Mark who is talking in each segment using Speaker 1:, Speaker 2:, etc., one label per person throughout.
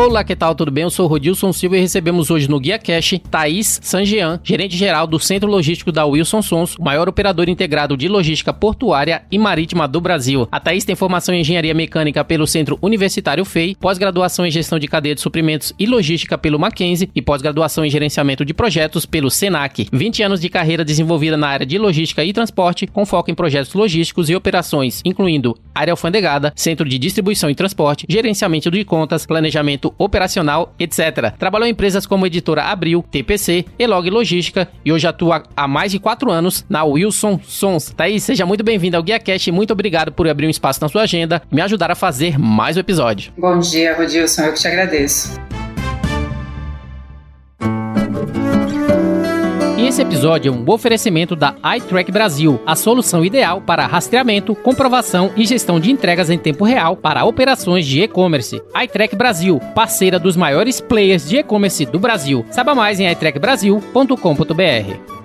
Speaker 1: Olá, que tal? Tudo bem? Eu sou o Rodilson Silva e recebemos hoje no Guia Cash Thaís Sanjean, gerente-geral do Centro Logístico da Wilson Sons, maior operador integrado de logística portuária e marítima do Brasil. A Thaís tem formação em engenharia mecânica pelo Centro Universitário FEI, pós-graduação em gestão de cadeia de suprimentos e logística pelo Mackenzie e pós-graduação em gerenciamento de projetos pelo Senac. 20 anos de carreira desenvolvida na área de logística e transporte, com foco em projetos logísticos e operações, incluindo área alfandegada, centro de distribuição e transporte, gerenciamento de contas, planejamento operacional, etc. Trabalhou em empresas como Editora Abril, TPC, Elog Logística e hoje atua há mais de quatro anos na Wilson Sons. Thaís, seja muito bem-vindo ao GuiaCast e muito obrigado por abrir um espaço na sua agenda e me ajudar a fazer mais um episódio.
Speaker 2: Bom dia, Rodilson, eu que te agradeço.
Speaker 1: Esse episódio é um oferecimento da iTrack Brasil, a solução ideal para rastreamento, comprovação e gestão de entregas em tempo real para operações de e-commerce. iTrack Brasil, parceira dos maiores players de e-commerce do Brasil. Saiba mais em itrackbrasil.com.br.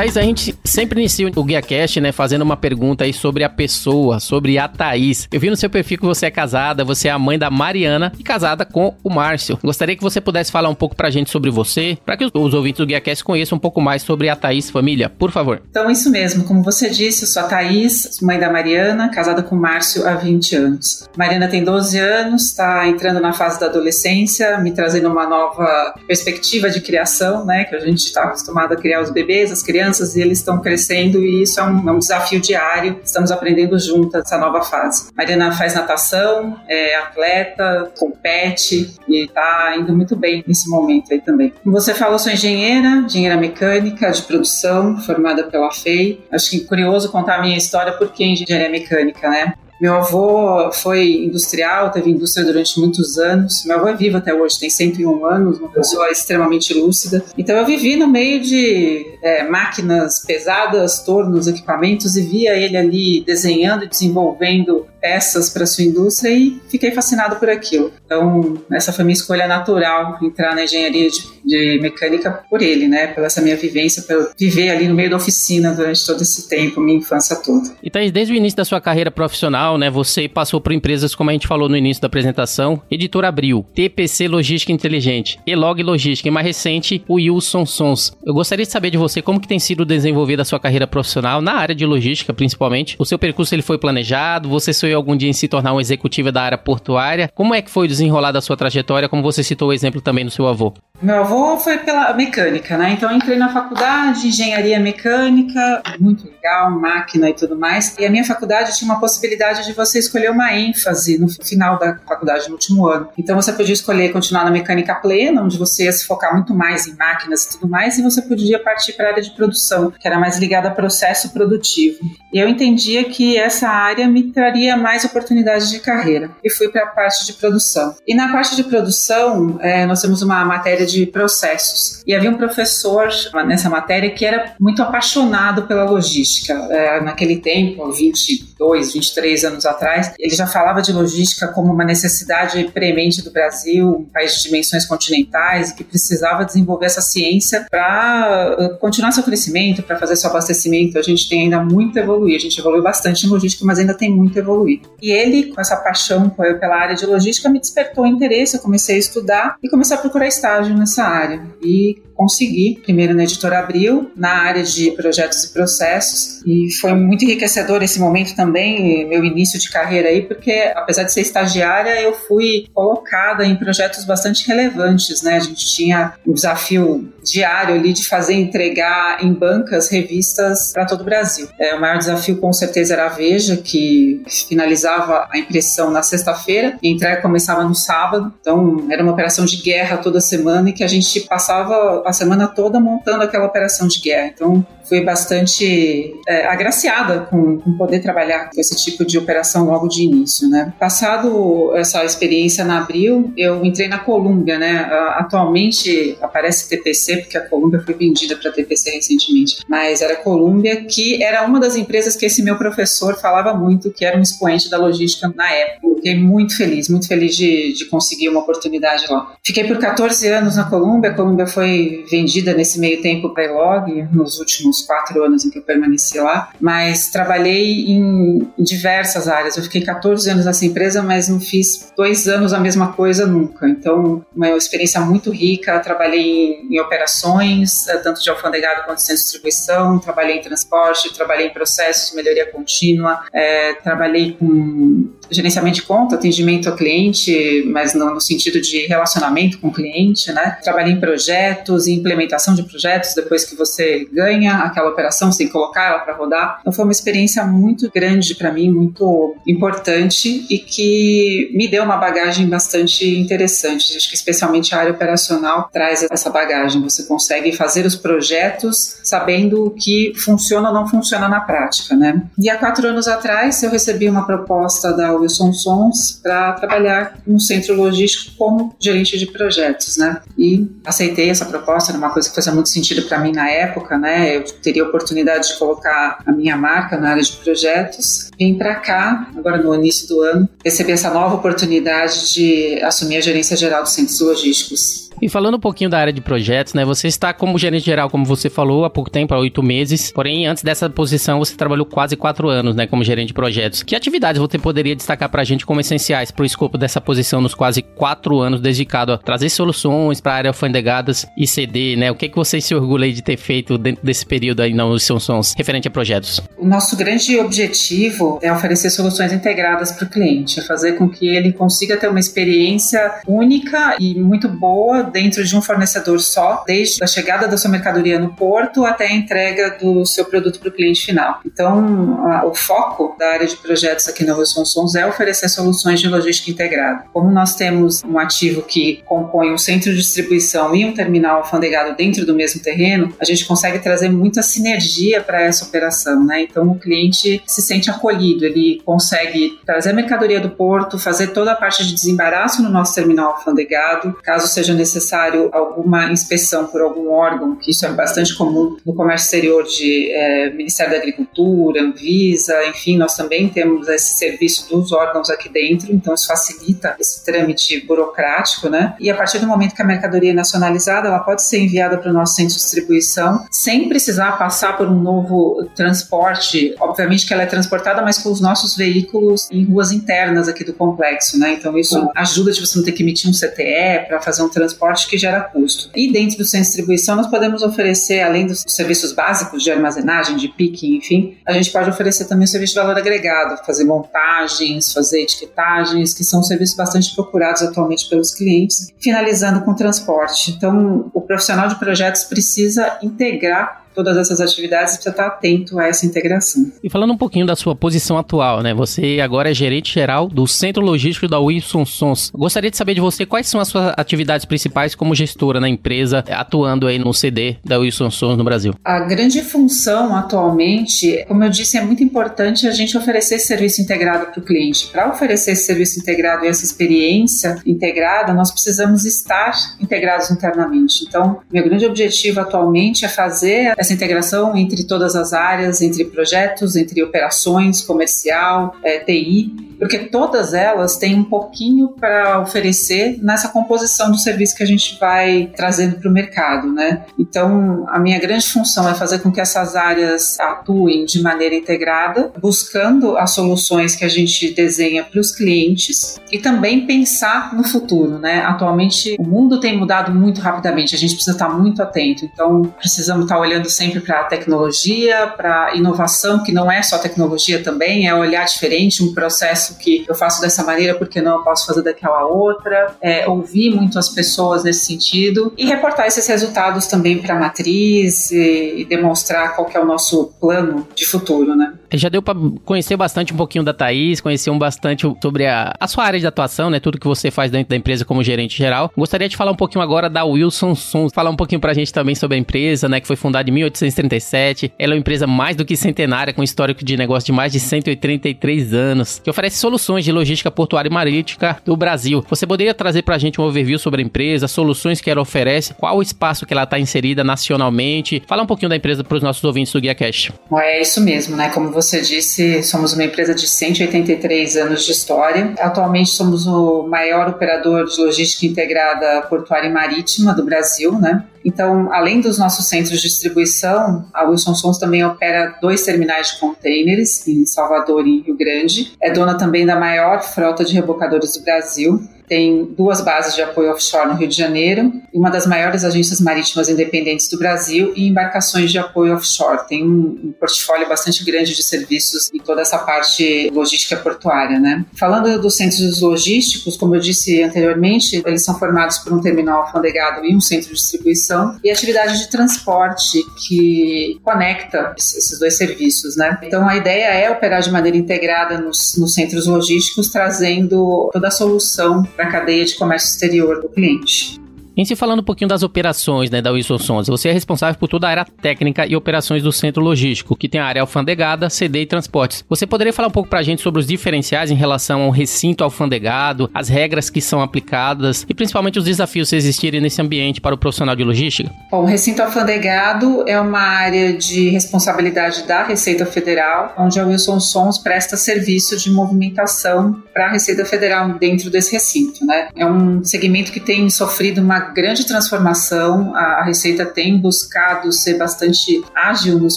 Speaker 1: Thaís, a gente sempre inicia o GuiaCast, né, fazendo uma pergunta aí sobre a pessoa, sobre a Thaís. Eu vi no seu perfil que você é casada, você é a mãe da Mariana e casada com o Márcio. Gostaria que você pudesse falar um pouco pra gente sobre você, para que os ouvintes do GuiaCast conheçam um pouco mais sobre a Thaís família, por favor.
Speaker 2: Então, isso mesmo, como você disse, eu sou a Thaís, mãe da Mariana, casada com o Márcio há 20 anos. Mariana tem 12 anos, está entrando na fase da adolescência, me trazendo uma nova perspectiva de criação, né, que a gente está acostumado a criar os bebês, as crianças crianças e eles estão crescendo e isso é um, é um, desafio diário. Estamos aprendendo juntas essa nova fase. Mariana faz natação, é atleta, compete e está indo muito bem nesse momento aí também. Como você falou, sou engenheira, engenheira mecânica de produção, formada pela FEI. Acho que é curioso contar a minha história porque engenharia mecânica, né? Meu avô foi industrial, teve indústria durante muitos anos. Meu avô é vivo até hoje, tem 101 anos, uma pessoa extremamente lúcida. Então eu vivi no meio de é, máquinas pesadas, tornos, equipamentos e via ele ali desenhando e desenvolvendo peças para sua indústria e fiquei fascinado por aquilo. Então, essa foi minha escolha natural, entrar na engenharia de, de mecânica por ele, né? Pela essa minha vivência, pelo viver ali no meio da oficina durante todo esse tempo, minha infância toda.
Speaker 1: E Thaís, desde o início da sua carreira profissional, né? Você passou por empresas, como a gente falou no início da apresentação, Editora Abril, TPC Logística Inteligente, Elog Logística e mais recente, o Wilson Sons. Eu gostaria de saber de você como que tem sido desenvolvida a sua carreira profissional na área de logística, principalmente. O seu percurso ele foi planejado? Você sonhou algum dia em se tornar um executivo da área portuária? Como é que foi desenrolar da sua trajetória, como você citou o exemplo também do seu avô?
Speaker 2: Meu avô foi pela mecânica, né? Então eu entrei na faculdade de engenharia mecânica, muito legal, máquina e tudo mais. E a minha faculdade tinha uma possibilidade de você escolher uma ênfase no final da faculdade, no último ano. Então você podia escolher continuar na mecânica plena, onde você ia se focar muito mais em máquinas e tudo mais, e você podia partir para a área de produção, que era mais ligada a processo produtivo. E eu entendia que essa área me traria mais oportunidades de carreira. E fui para a parte de produção. E na parte de produção, é, nós temos uma matéria de processos. E havia um professor nessa matéria que era muito apaixonado pela logística. É, naquele tempo, 22, 23 anos atrás, ele já falava de logística como uma necessidade premente do Brasil, um país de dimensões continentais, e que precisava desenvolver essa ciência para uh, continuar seu crescimento, para fazer seu abastecimento. A gente tem ainda muito a evoluir. A gente evoluiu bastante em logística, mas ainda tem muito a evoluir. E ele, com essa paixão pela área de logística, me despertou interesse. Eu comecei a estudar e comecei a procurar estágio nessa área. E consegui, primeiro na editora Abril, na área de projetos e processos, e foi muito enriquecedor esse momento também, meu início de carreira aí, porque apesar de ser estagiária, eu fui colocada em projetos bastante relevantes, né? A gente tinha um desafio diário ali de fazer entregar em bancas revistas para todo o Brasil. É, o maior desafio com certeza era a Veja, que finalizava a impressão na sexta-feira e a entrega começava no sábado. Então era uma operação de guerra toda semana e que a gente passava a semana toda montando aquela operação de guerra. Então fui bastante é, agraciada com, com, poder trabalhar com esse tipo de operação logo de início, né? Passado essa experiência na Abril, eu entrei na Colômbia, né? Atualmente aparece TPC porque a Colômbia foi vendida para TPC recentemente, mas era Colômbia que era uma das empresas que esse meu professor falava muito que era um expoente da logística na época. Fiquei muito feliz, muito feliz de, de conseguir uma oportunidade lá. Fiquei por 14 anos na Colômbia. A Colômbia foi vendida nesse meio tempo para Elog nos últimos quatro anos em que eu permaneci lá, mas trabalhei em diversas áreas. Eu fiquei 14 anos nessa empresa, mas não fiz dois anos a mesma coisa nunca. Então, uma experiência muito rica. Trabalhei em, em operações, eh, tanto de alfandegado quanto de distribuição, trabalhei em transporte, trabalhei em processos de melhoria contínua, é, trabalhei com gerenciamento de conta, atendimento ao cliente, mas no, no, sentido de relacionamento com o cliente, né? Trabalhei em projetos, em implementação de projetos, depois que você ganha aquela operação, sem colocar ela para rodar. Então foi uma experiência muito grande para mim, muito importante e que me deu uma bagagem bastante interessante. Acho que especialmente a área operacional traz essa bagagem. Você consegue fazer os projetos sabendo o que funciona ou não funciona na prática, né? E há quatro anos atrás eu recebi uma proposta da Wilson Sons para trabalhar no centro logístico como gerente de projetos, né? E aceitei essa proposta, era uma coisa que fazia muito sentido para mim na época, né? Eu teria a oportunidade de colocar a minha marca na área de projetos. Vim para cá, agora no início do ano, recebi essa nova oportunidade de assumir a gerência geral dos centros logísticos.
Speaker 1: E falando um pouquinho da área de projetos, né? Você está como gerente geral, como você falou, há pouco tempo, há oito meses. Porém, antes dessa posição, você trabalhou quase quatro anos, né? Como gerente de projetos. Que atividades você poderia destacar para a gente como essenciais para o escopo dessa posição nos quase quatro anos dedicado a trazer soluções para a área alfandegadas e CD, né? O que, é que você se orgulha de ter feito dentro desse período aí na Sons referente a projetos?
Speaker 2: O nosso grande objetivo é oferecer soluções integradas para o cliente, é fazer com que ele consiga ter uma experiência única e muito boa dentro de um fornecedor só, desde a chegada da sua mercadoria no porto até a entrega do seu produto para o cliente final. Então, a, o foco da área de projetos aqui na Sons é oferecer soluções de logística integrada. Como nós temos um ativo que compõe um centro de distribuição e um terminal alfandegado dentro do mesmo terreno, a gente consegue trazer muita sinergia para essa operação, né? Então, o cliente se sente acolhido, ele consegue trazer a mercadoria do porto, fazer toda a parte de desembaraço no nosso terminal alfandegado, caso seja necessário necessário alguma inspeção por algum órgão, que isso é bastante comum no comércio exterior de é, Ministério da Agricultura, Anvisa, enfim, nós também temos esse serviço dos órgãos aqui dentro, então isso facilita esse trâmite burocrático, né? E a partir do momento que a mercadoria é nacionalizada, ela pode ser enviada para o nosso centro de distribuição sem precisar passar por um novo transporte. Obviamente que ela é transportada, mas com os nossos veículos em ruas internas aqui do complexo, né? Então isso ajuda de você não ter que emitir um CTE para fazer um transporte transporte que gera custo. E dentro do centro de distribuição, nós podemos oferecer, além dos serviços básicos de armazenagem, de picking, enfim, a gente pode oferecer também o serviço de valor agregado, fazer montagens, fazer etiquetagens, que são serviços bastante procurados atualmente pelos clientes, finalizando com transporte. Então, o profissional de projetos precisa integrar todas essas atividades, precisa estar atento a essa integração.
Speaker 1: E falando um pouquinho da sua posição atual, né? Você agora é gerente geral do Centro Logístico da Wilson Sons. Gostaria de saber de você quais são as suas atividades principais como gestora na empresa, atuando aí no CD da Wilson Sons no Brasil.
Speaker 2: A grande função atualmente, como eu disse, é muito importante a gente oferecer serviço integrado para o cliente. Para oferecer esse serviço integrado e essa experiência integrada, nós precisamos estar integrados internamente. Então, meu grande objetivo atualmente é fazer essa integração entre todas as áreas, entre projetos, entre operações, comercial, é, TI, porque todas elas têm um pouquinho para oferecer nessa composição do serviço que a gente vai trazendo para o mercado, né? Então, a minha grande função é fazer com que essas áreas atuem de maneira integrada, buscando as soluções que a gente desenha para os clientes e também pensar no futuro, né? Atualmente, o mundo tem mudado muito rapidamente, a gente precisa estar muito atento. Então, precisamos estar olhando sempre para a tecnologia, para a inovação, que não é só tecnologia também, é olhar diferente, um processo que eu faço dessa maneira, porque não eu posso fazer daquela outra, é, ouvir muito as pessoas nesse sentido e reportar esses resultados também para a matriz e, e demonstrar qual é o nosso plano de futuro, né?
Speaker 1: Já deu para conhecer bastante um pouquinho da Thaís, conhecer um bastante sobre a, a sua área de atuação, né? Tudo que você faz dentro da empresa como gerente geral. Gostaria de falar um pouquinho agora da Wilson Sons, falar um pouquinho pra gente também sobre a empresa, né? Que foi fundada em 1837. Ela é uma empresa mais do que centenária, com histórico de negócio de mais de 183 anos, que oferece soluções de logística portuária e marítima do Brasil. Você poderia trazer pra gente um overview sobre a empresa, soluções que ela oferece, qual o espaço que ela está inserida nacionalmente? Fala um pouquinho da empresa para os nossos ouvintes do Guia Cash.
Speaker 2: É isso mesmo, né? Como você disse, somos uma empresa de 183 anos de história. Atualmente somos o maior operador de logística integrada portuária e marítima do Brasil, né? Então, além dos nossos centros de distribuição, a Wilson Sons também opera dois terminais de containers em Salvador e Rio Grande. É dona também da maior frota de rebocadores do Brasil tem duas bases de apoio offshore no Rio de Janeiro, uma das maiores agências marítimas independentes do Brasil e embarcações de apoio offshore. Tem um, portfólio bastante grande de serviços em toda essa parte logística portuária, né? Falando dos centros logísticos, como eu disse anteriormente, eles são formados por um terminal alfandegado e um centro de distribuição e atividade de transporte que conecta esses dois serviços, né? Então a ideia é operar de maneira integrada nos, nos centros logísticos, trazendo toda a solução para a cadeia de comércio exterior do cliente.
Speaker 1: Em se falando um pouquinho das operações né, da Wilson Sons, você é responsável por toda a área técnica e operações do centro logístico, que tem a área alfandegada, CD e transportes. Você poderia falar um pouco para a gente sobre os diferenciais em relação ao recinto alfandegado, as regras que são aplicadas e principalmente os desafios que existirem nesse ambiente para o profissional de logística?
Speaker 2: Bom, o recinto alfandegado é uma área de responsabilidade da Receita Federal, onde a Wilson Sons presta serviço de movimentação para a Receita Federal dentro desse recinto. Né? É um segmento que tem sofrido uma grande transformação. A, Receita tem buscado ser bastante ágil nos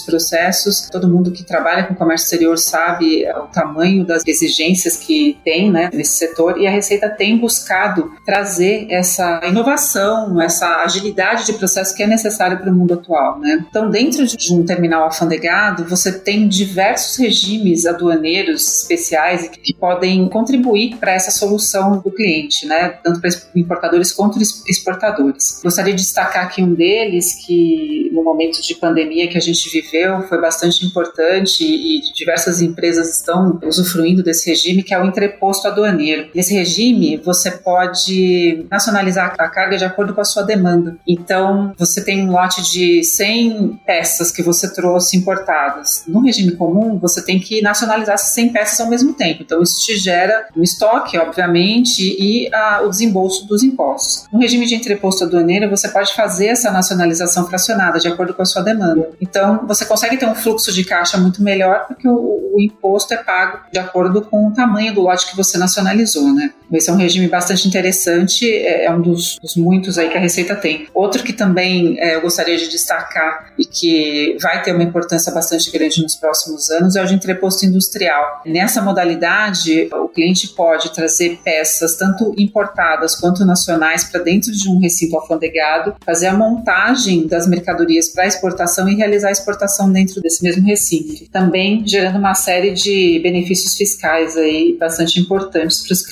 Speaker 2: processos. Todo mundo que trabalha com comércio exterior sabe o tamanho das exigências que tem né, nesse setor e a Receita tem buscado trazer essa inovação, essa agilidade de processo que é necessária para o mundo atual. Né? Então, dentro de um terminal alfandegado, você tem diversos regimes aduaneiros especiais que podem contribuir para essa solução do cliente, né? tanto para importadores quanto exportadores exportadores. Gostaria de destacar aqui um deles que no momento de pandemia que a gente viveu foi bastante importante e diversas empresas estão usufruindo desse regime, que é o entreposto aduaneiro. Nesse regime, você pode nacionalizar a carga de acordo com a sua demanda. Então, você tem um lote de 100 peças que você trouxe importadas. No regime comum, você tem que nacionalizar 100 peças ao mesmo tempo. Então, isso te gera um estoque, obviamente, e a, o desembolso dos impostos. No regime de entreposto aduaneiro, você pode fazer essa nacionalização fracionada de acordo com a sua demanda. Então, você consegue ter um fluxo de caixa muito melhor porque o, o imposto é pago de acordo com o tamanho do lote que você nacionalizou, né? Esse é um regime bastante interessante, é, é um dos, dos muitos aí que a Receita tem. Outro que também é, eu gostaria de destacar e que vai ter uma importância bastante grande nos próximos anos é o de entreposto industrial. Nessa modalidade, o cliente pode trazer peças tanto importadas quanto nacionais para dentro de um recinto alfandegado, fazer a montagem das mercadorias para exportação e realizar a exportação dentro desse mesmo recinto. Também gerando uma série de benefícios fiscais aí bastante importantes para os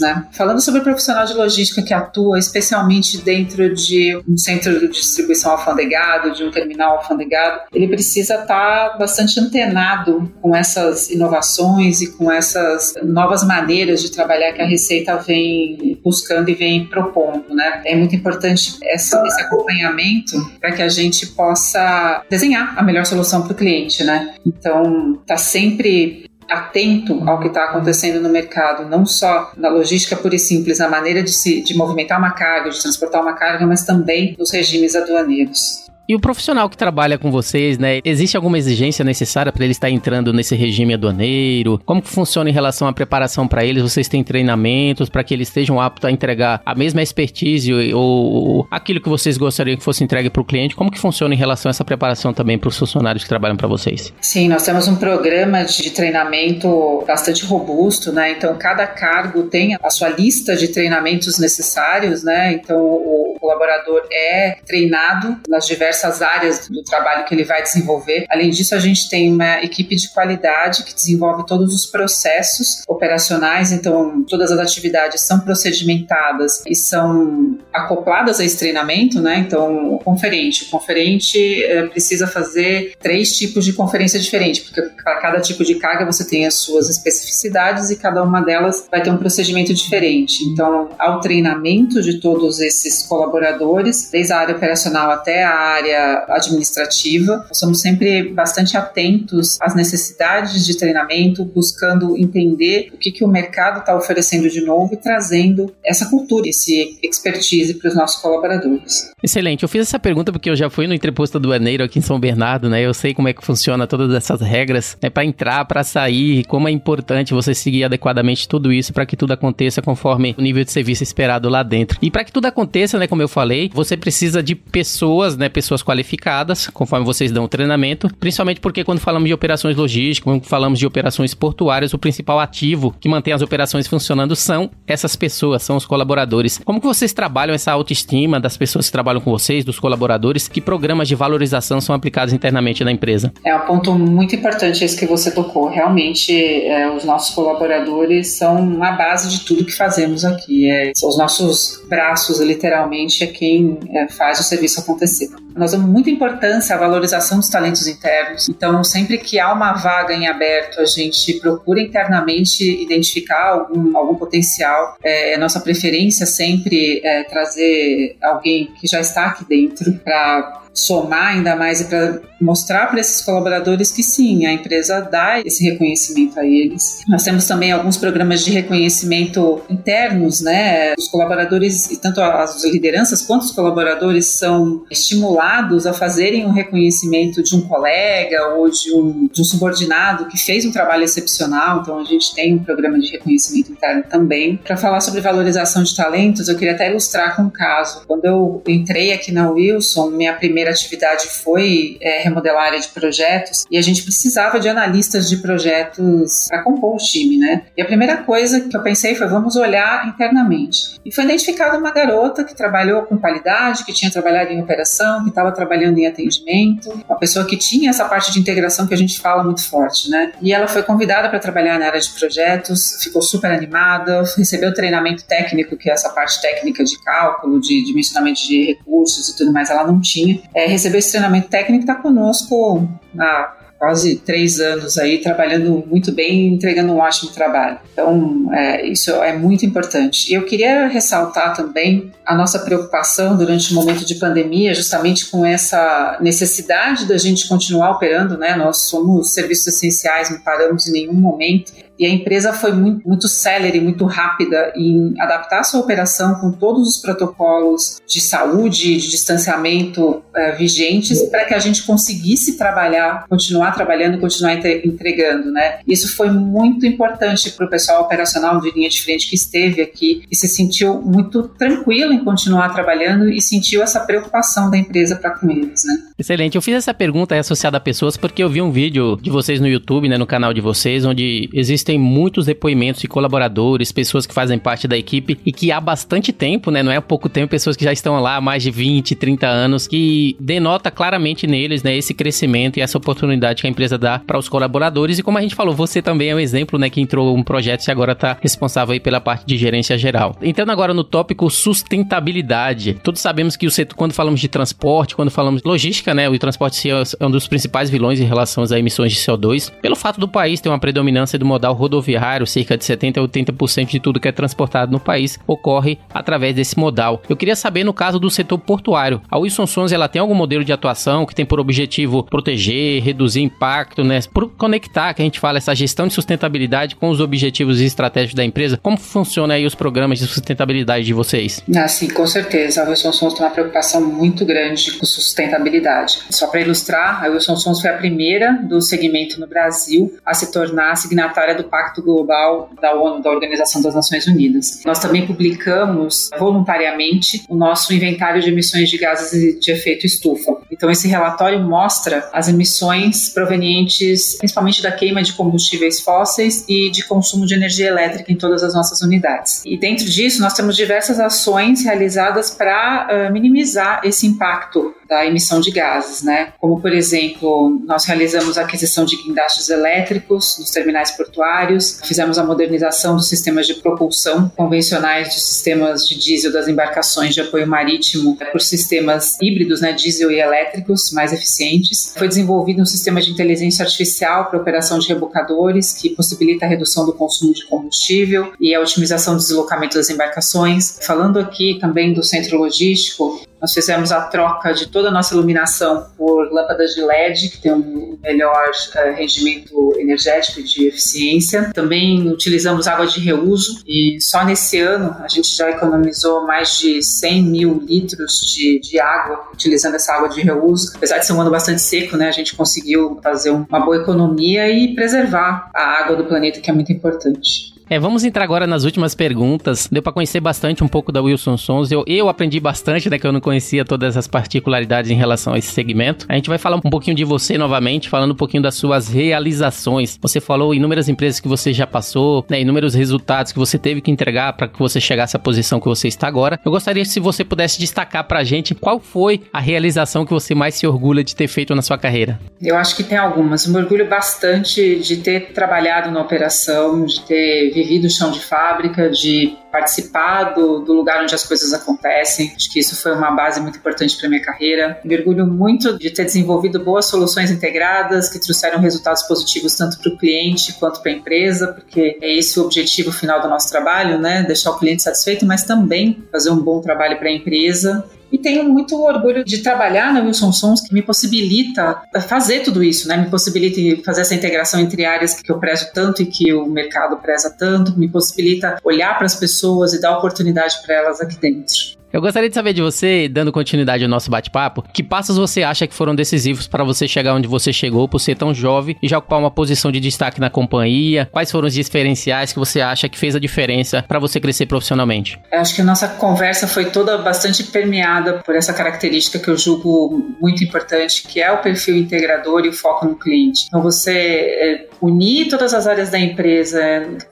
Speaker 2: né? Falando sobre o profissional de logística que atua especialmente dentro de um centro de distribuição alfandegado, de um terminal alfandegado, ele precisa estar bastante antenado com essas inovações e com essas novas maneiras de trabalhar que a Receita vem buscando e vem propondo, né? É muito importante esse, esse acompanhamento para que a gente possa desenhar a melhor solução para o cliente, né? Então, tá sempre atento ao que está acontecendo no mercado, não só na logística pura e simples, na maneira de, se, de movimentar uma carga, de transportar uma carga, mas também nos regimes aduaneiros.
Speaker 1: E o profissional que trabalha com vocês, né? Existe alguma exigência necessária para ele estar entrando nesse regime aduaneiro? Como que funciona em relação à preparação para eles? Vocês têm treinamentos para que eles estejam aptos a entregar a mesma expertise ou, ou aquilo que vocês gostariam que fosse entregue para o cliente? Como que funciona em relação a essa preparação também para os funcionários que trabalham para vocês?
Speaker 2: Sim, nós temos um programa de treinamento bastante robusto, né? Então cada cargo tem a sua lista de treinamentos necessários, né? Então o colaborador é treinado nas diversas áreas do trabalho que ele vai desenvolver. Além disso, a gente tem uma equipe de qualidade que desenvolve todos os processos operacionais, então todas as atividades são procedimentadas e são acopladas a esse treinamento, né? Então, o conferente, o conferente é, precisa fazer três tipos de conferência diferentes, porque para cada tipo de carga você tem as suas especificidades e cada uma delas vai ter um procedimento diferente. Então, ao treinamento de todos esses colaboradores, desde a área operacional até a área administrativa, nós somos sempre bastante atentos às necessidades de treinamento, buscando entender o que, que o mercado está oferecendo de novo e trazendo essa cultura, esse expertise para os nossos colaboradores.
Speaker 1: Excelente. Eu fiz essa pergunta porque eu já fui no entreposto do Aneiro aqui em São Bernardo, né? Eu sei como é que funciona todas essas regras, né? Para entrar, para sair, como é importante você seguir adequadamente tudo isso para que tudo aconteça conforme o nível de serviço esperado lá dentro. E para que tudo aconteça, né? Como eu falei, você precisa de pessoas, né? Pessoas qualificadas, conforme vocês dão o treinamento, principalmente porque quando falamos de operações logísticas, quando falamos de operações portuárias, o principal ativo que mantém as operações funcionando são essas pessoas, são os colaboradores. Como que vocês trabalham essa autoestima das pessoas que trabalham com vocês, dos colaboradores? Que programas de valorização são aplicados internamente na empresa?
Speaker 2: É um ponto muito importante esse que você tocou. Realmente, é, os nossos colaboradores são a base de tudo que fazemos aqui. É, são os nossos braços, literalmente, é quem é, faz o serviço acontecer. Nós damos muita importância à valorização dos talentos internos. Então, sempre que há uma vaga em aberto, a gente procura internamente identificar algum, algum potencial. É, é nossa preferência sempre é, trazer alguém que já está aqui dentro para somar ainda mais e para mostrar para esses colaboradores que sim, a empresa dá esse reconhecimento a eles. Nós temos também alguns programas de reconhecimento internos, né? Os colaboradores, e tanto as lideranças quanto os colaboradores são estimulados a fazerem um reconhecimento de um colega ou de um, de um subordinado que fez um trabalho excepcional. Então a gente tem um programa de reconhecimento interno também. Para falar sobre valorização de talentos, eu queria até ilustrar com um caso. Quando eu entrei aqui na Wilson, minha primeira primeira atividade foi é, remodelar a área de projetos e a gente precisava de analistas de projetos para compor o time, né? E a primeira coisa que eu pensei foi vamos olhar internamente. E foi identificada uma garota que trabalhou com qualidade, que tinha trabalhado em operação, que estava trabalhando em atendimento, uma pessoa que tinha essa parte de integração que a gente fala muito forte, né? E ela foi convidada para trabalhar na área de projetos, ficou super animada, recebeu treinamento técnico, que é essa parte técnica de cálculo, de dimensionamento de recursos e tudo mais, ela não tinha é, recebeu esse treinamento técnico está conosco há quase três anos aí, trabalhando muito bem entregando um ótimo trabalho. Então, é, isso é muito importante. E eu queria ressaltar também a nossa preocupação durante o momento de pandemia, justamente com essa necessidade da gente continuar operando, né? Nós somos serviços essenciais, não paramos em nenhum momento. E a empresa foi muito, muito célere, muito rápida em adaptar sua operação com todos os protocolos de saúde, de distanciamento é, vigentes, para que a gente conseguisse trabalhar, continuar trabalhando, continuar entregando, né? Isso foi muito importante para o pessoal operacional de linha de frente que esteve aqui e se sentiu muito tranquilo em continuar trabalhando e sentiu essa preocupação da empresa para com eles, né?
Speaker 1: Excelente. Eu fiz essa pergunta associada a pessoas porque eu vi um vídeo de vocês no YouTube, né, no canal de vocês, onde existe tem muitos depoimentos de colaboradores, pessoas que fazem parte da equipe e que há bastante tempo, né? Não é pouco tempo, pessoas que já estão lá há mais de 20, 30 anos, que denota claramente neles, né, esse crescimento e essa oportunidade que a empresa dá para os colaboradores. E como a gente falou, você também é um exemplo, né, que entrou um projeto e agora está responsável aí pela parte de gerência geral. Entrando agora no tópico sustentabilidade. Todos sabemos que o setor, quando falamos de transporte, quando falamos de logística, né, o transporte é um dos principais vilões em relação às emissões de CO2, pelo fato do país ter uma predominância do modal rodoviário, cerca de 70 a 80% de tudo que é transportado no país ocorre através desse modal. Eu queria saber no caso do setor portuário, a Wilson Sons ela tem algum modelo de atuação que tem por objetivo proteger, reduzir impacto, né, por conectar, que a gente fala essa gestão de sustentabilidade com os objetivos e estratégias da empresa. Como funciona aí os programas de sustentabilidade de vocês?
Speaker 2: Ah, sim, com certeza. A Wilson Sons tem uma preocupação muito grande com sustentabilidade sustentabilidade. Só para ilustrar, a Wilson Sons foi a primeira do segmento no Brasil a se tornar signatária do Pacto Global da ONU, da Organização das Nações Unidas. Nós também publicamos voluntariamente o nosso inventário de emissões de gases de efeito estufa. Então, esse relatório mostra as emissões provenientes principalmente da queima de combustíveis fósseis e de consumo de energia elétrica em todas as nossas unidades. E dentro disso, nós temos diversas ações realizadas para uh, minimizar esse impacto da emissão de gases, né? Como, por exemplo, nós realizamos a aquisição de guindastes elétricos nos terminais portuários, fizemos a modernização dos sistemas de propulsão convencionais dos sistemas de diesel das embarcações de apoio marítimo por sistemas híbridos, né, diesel e elétricos, mais eficientes. Foi desenvolvido um sistema de inteligência artificial para operação de rebocadores, que possibilita a redução do consumo de combustível e a otimização do deslocamento das embarcações. Falando aqui também do centro logístico, nós fizemos a troca de toda a nossa iluminação por lâmpadas de LED, que tem um melhor uh, rendimento energético e de eficiência. Também utilizamos água de reuso e só nesse ano a gente já economizou mais de 100 mil litros de, de água utilizando essa água de reuso. Apesar de ser um ano bastante seco, né, a gente conseguiu fazer uma boa economia e preservar a água do planeta, que é muito importante.
Speaker 1: É, vamos entrar agora nas últimas perguntas. Deu para conhecer bastante um pouco da Wilson Sons. Eu, eu aprendi bastante, né, que eu não conhecia todas as particularidades em relação a esse segmento. A gente vai falar um pouquinho de você novamente, falando um pouquinho das suas realizações. Você falou inúmeras empresas que você já passou, né, inúmeros resultados que você teve que entregar para que você chegasse à posição que você está agora. Eu gostaria se você pudesse destacar para a gente qual foi a realização que você mais se orgulha de ter feito na sua carreira.
Speaker 2: Eu acho que tem algumas. Me orgulho bastante de ter trabalhado na operação, de ter vivido o chão de fábrica, de participar do, do, lugar onde as coisas acontecem. Acho que isso foi uma base muito importante para minha carreira. Me orgulho muito de ter desenvolvido boas soluções integradas que trouxeram resultados positivos tanto para o cliente quanto para a empresa, porque é esse o objetivo final do nosso trabalho, né? Deixar o cliente satisfeito, mas também fazer um bom trabalho para a empresa e tenho muito orgulho de trabalhar na Wilson Sons, que me possibilita fazer tudo isso, né? Me possibilita fazer essa integração entre áreas que eu prezo tanto e que o mercado preza tanto, me possibilita olhar para as pessoas e dar oportunidade para elas aqui dentro.
Speaker 1: Eu gostaria de saber de você, dando continuidade ao nosso bate-papo, que passos você acha que foram decisivos para você chegar onde você chegou por ser tão jovem e já ocupar uma posição de destaque na companhia? Quais foram os diferenciais que você acha que fez a diferença para você crescer profissionalmente?
Speaker 2: Eu acho que a nossa conversa foi toda bastante permeada por essa característica que eu julgo muito importante, que é o perfil integrador e o foco no cliente. Então, você é, unir todas as áreas da empresa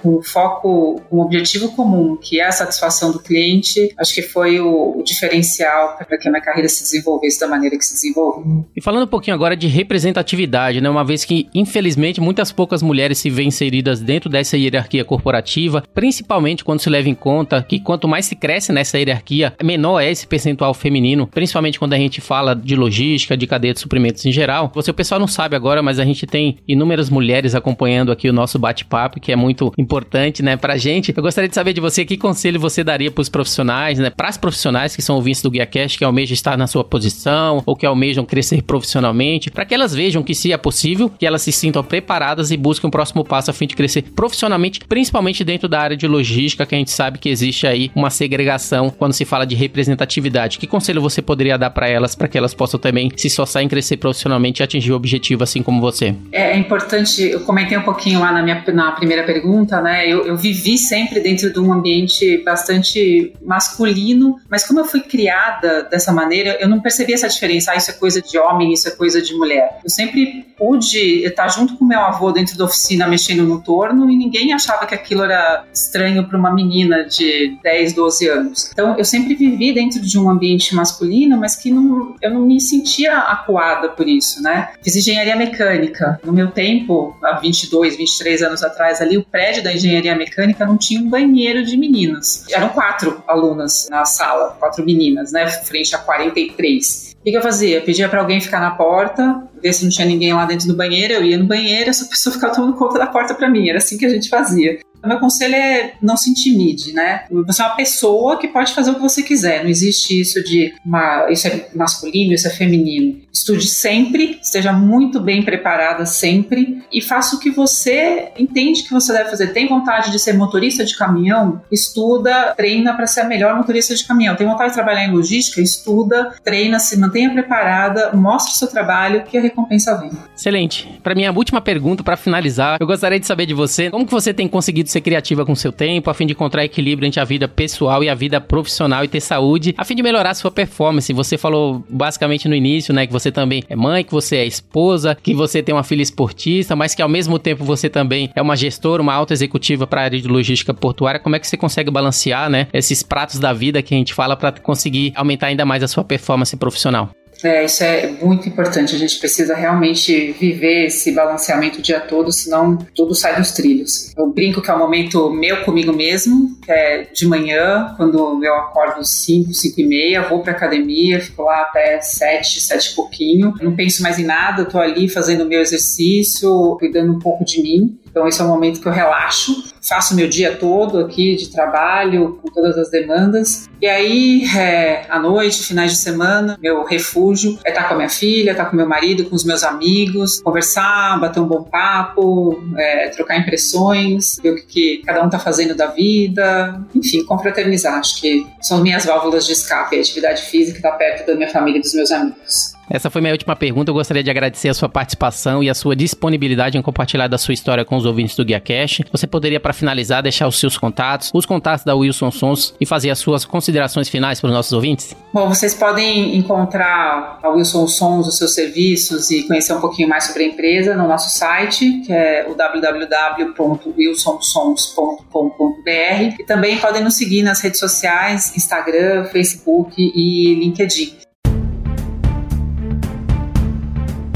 Speaker 2: com foco, com um objetivo comum, que é a satisfação do cliente, acho que foi o o, diferencial para que a minha carreira se desenvolvesse da maneira que se desenvolveu.
Speaker 1: E falando um pouquinho agora de representatividade, né? Uma vez que, infelizmente, muitas poucas mulheres se veem inseridas dentro dessa hierarquia corporativa, principalmente quando se leva em conta que quanto mais se cresce nessa hierarquia, menor é esse percentual feminino, principalmente quando a gente fala de logística, de cadeia de suprimentos em geral. Você, o pessoal não sabe agora, mas a gente tem inúmeras mulheres acompanhando aqui o nosso bate-papo, que é muito importante, né, pra gente. Eu gostaria de saber de você que conselho você daria para os profissionais, né, para as profissionais profissionais que são ouvintes do Guia Cash, que almejam estar na sua posição ou que almejam crescer profissionalmente, para que elas vejam que se é possível, que elas se sintam preparadas e busquem o um próximo passo a fim de crescer profissionalmente, principalmente dentro da área de logística, que a gente sabe que existe aí uma segregação quando se fala de representatividade. Que conselho você poderia dar para elas para que elas possam também se esforçar em crescer profissionalmente e atingir o objetivo assim como você?
Speaker 2: É, é importante, eu comentei um pouquinho lá na minha na primeira pergunta, né? Eu, eu vivi sempre dentro de um ambiente bastante masculino, mas como eu fui criada dessa maneira, eu não percebi essa diferença. Ah, isso é coisa de homem, isso é coisa de mulher. Eu sempre pude estar junto com meu avô dentro da oficina mexendo no torno e ninguém achava que aquilo era estranho para uma menina de 10, 12 anos. Então eu sempre vivi dentro de um ambiente masculino, mas que não, eu não me sentia acuada por isso, né? Fiz engenharia mecânica. No meu tempo, há 22, 23 anos atrás, ali o prédio da engenharia mecânica não tinha um banheiro de meninas. Eram quatro alunas na sala quatro meninas, né, frente a 43. O que, eu fazia? Pedia para alguém ficar na porta, ver se não tinha ninguém lá dentro do banheiro, eu ia no banheiro, essa pessoa ficava tomando conta da porta para mim, era assim que a gente fazia. O meu conselho é não se intimide, né? Você é uma pessoa que pode fazer o que você quiser. Não existe isso de uma, isso é masculino, isso é feminino. Estude sempre, esteja muito bem preparada sempre e faça o que você entende que você deve fazer. Tem vontade de ser motorista de caminhão? Estuda, treina para ser a melhor motorista de caminhão. Tem vontade de trabalhar em logística? Estuda, treina, se mantenha preparada, mostre o seu trabalho que a recompensa vem.
Speaker 1: Excelente. Para minha última pergunta, para finalizar, eu gostaria de saber de você como que você tem conseguido ser criativa com seu tempo, a fim de encontrar equilíbrio entre a vida pessoal e a vida profissional e ter saúde, a fim de melhorar sua performance. Você falou basicamente no início, né, que você também é mãe, que você é esposa, que você tem uma filha esportista, mas que ao mesmo tempo você também é uma gestora, uma alta executiva para a área de logística portuária. Como é que você consegue balancear, né, esses pratos da vida que a gente fala para conseguir aumentar ainda mais a sua performance profissional?
Speaker 2: É, isso é muito importante. A gente precisa realmente viver esse balanceamento o dia todo, senão tudo sai dos trilhos. Eu brinco que é um momento meu comigo mesmo, que é de manhã, quando eu acordo 5, 5 e meia, vou pra academia, fico lá até 7, 7 e pouquinho. Não penso mais em nada, tô ali fazendo o meu exercício, cuidando um pouco de mim. Então, esse é o momento que eu relaxo, faço meu dia todo aqui de trabalho, com todas as demandas. E aí, é, à noite, finais de semana, meu refúgio é estar com a minha filha, estar com meu marido, com os meus amigos, conversar, bater um bom papo, é, trocar impressões, ver o que, que cada um está fazendo da vida, enfim, confraternizar. Acho que são minhas válvulas de escape, a atividade física está perto da minha família e dos meus amigos.
Speaker 1: Essa foi minha última pergunta. Eu gostaria de agradecer a sua participação e a sua disponibilidade em compartilhar da sua história com os ouvintes do Guia Cash. Você poderia, para finalizar, deixar os seus contatos, os contatos da Wilson Sons e fazer as suas considerações finais para os nossos ouvintes?
Speaker 2: Bom, vocês podem encontrar a Wilson Sons, os seus serviços e conhecer um pouquinho mais sobre a empresa no nosso site, que é o www.wilsonsons.com.br. E também podem nos seguir nas redes sociais, Instagram, Facebook e LinkedIn.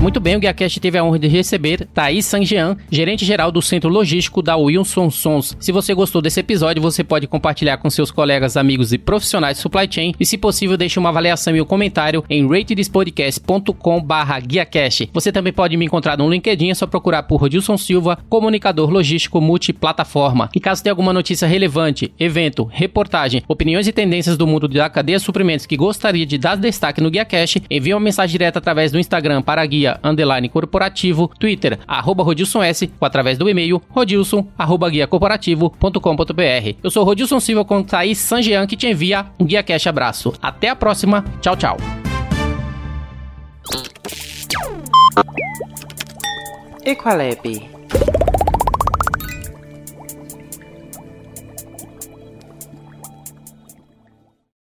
Speaker 1: Muito bem, o GuiaCast teve a honra de receber Thaís Sanjean, gerente-geral do Centro Logístico da Wilson Sons. Se você gostou desse episódio, você pode compartilhar com seus colegas, amigos e profissionais de supply chain e, se possível, deixe uma avaliação e um comentário em ratedespodcast.com guiacast. Você também pode me encontrar no LinkedIn, é só procurar por Rodilson Silva, comunicador logístico multiplataforma. E caso tenha alguma notícia relevante, evento, reportagem, opiniões e tendências do mundo da cadeia de suprimentos que gostaria de dar destaque no GuiaCast, envie uma mensagem direta através do Instagram para guia guia underline corporativo, Twitter, arroba Rodilson S, ou através do e-mail rodilson, arroba guia corporativo.com.br. Eu sou Rodilson Silva com Thaís Sanjean que te envia um Guia Cash abraço. Até a próxima, tchau, tchau.
Speaker 3: Equalab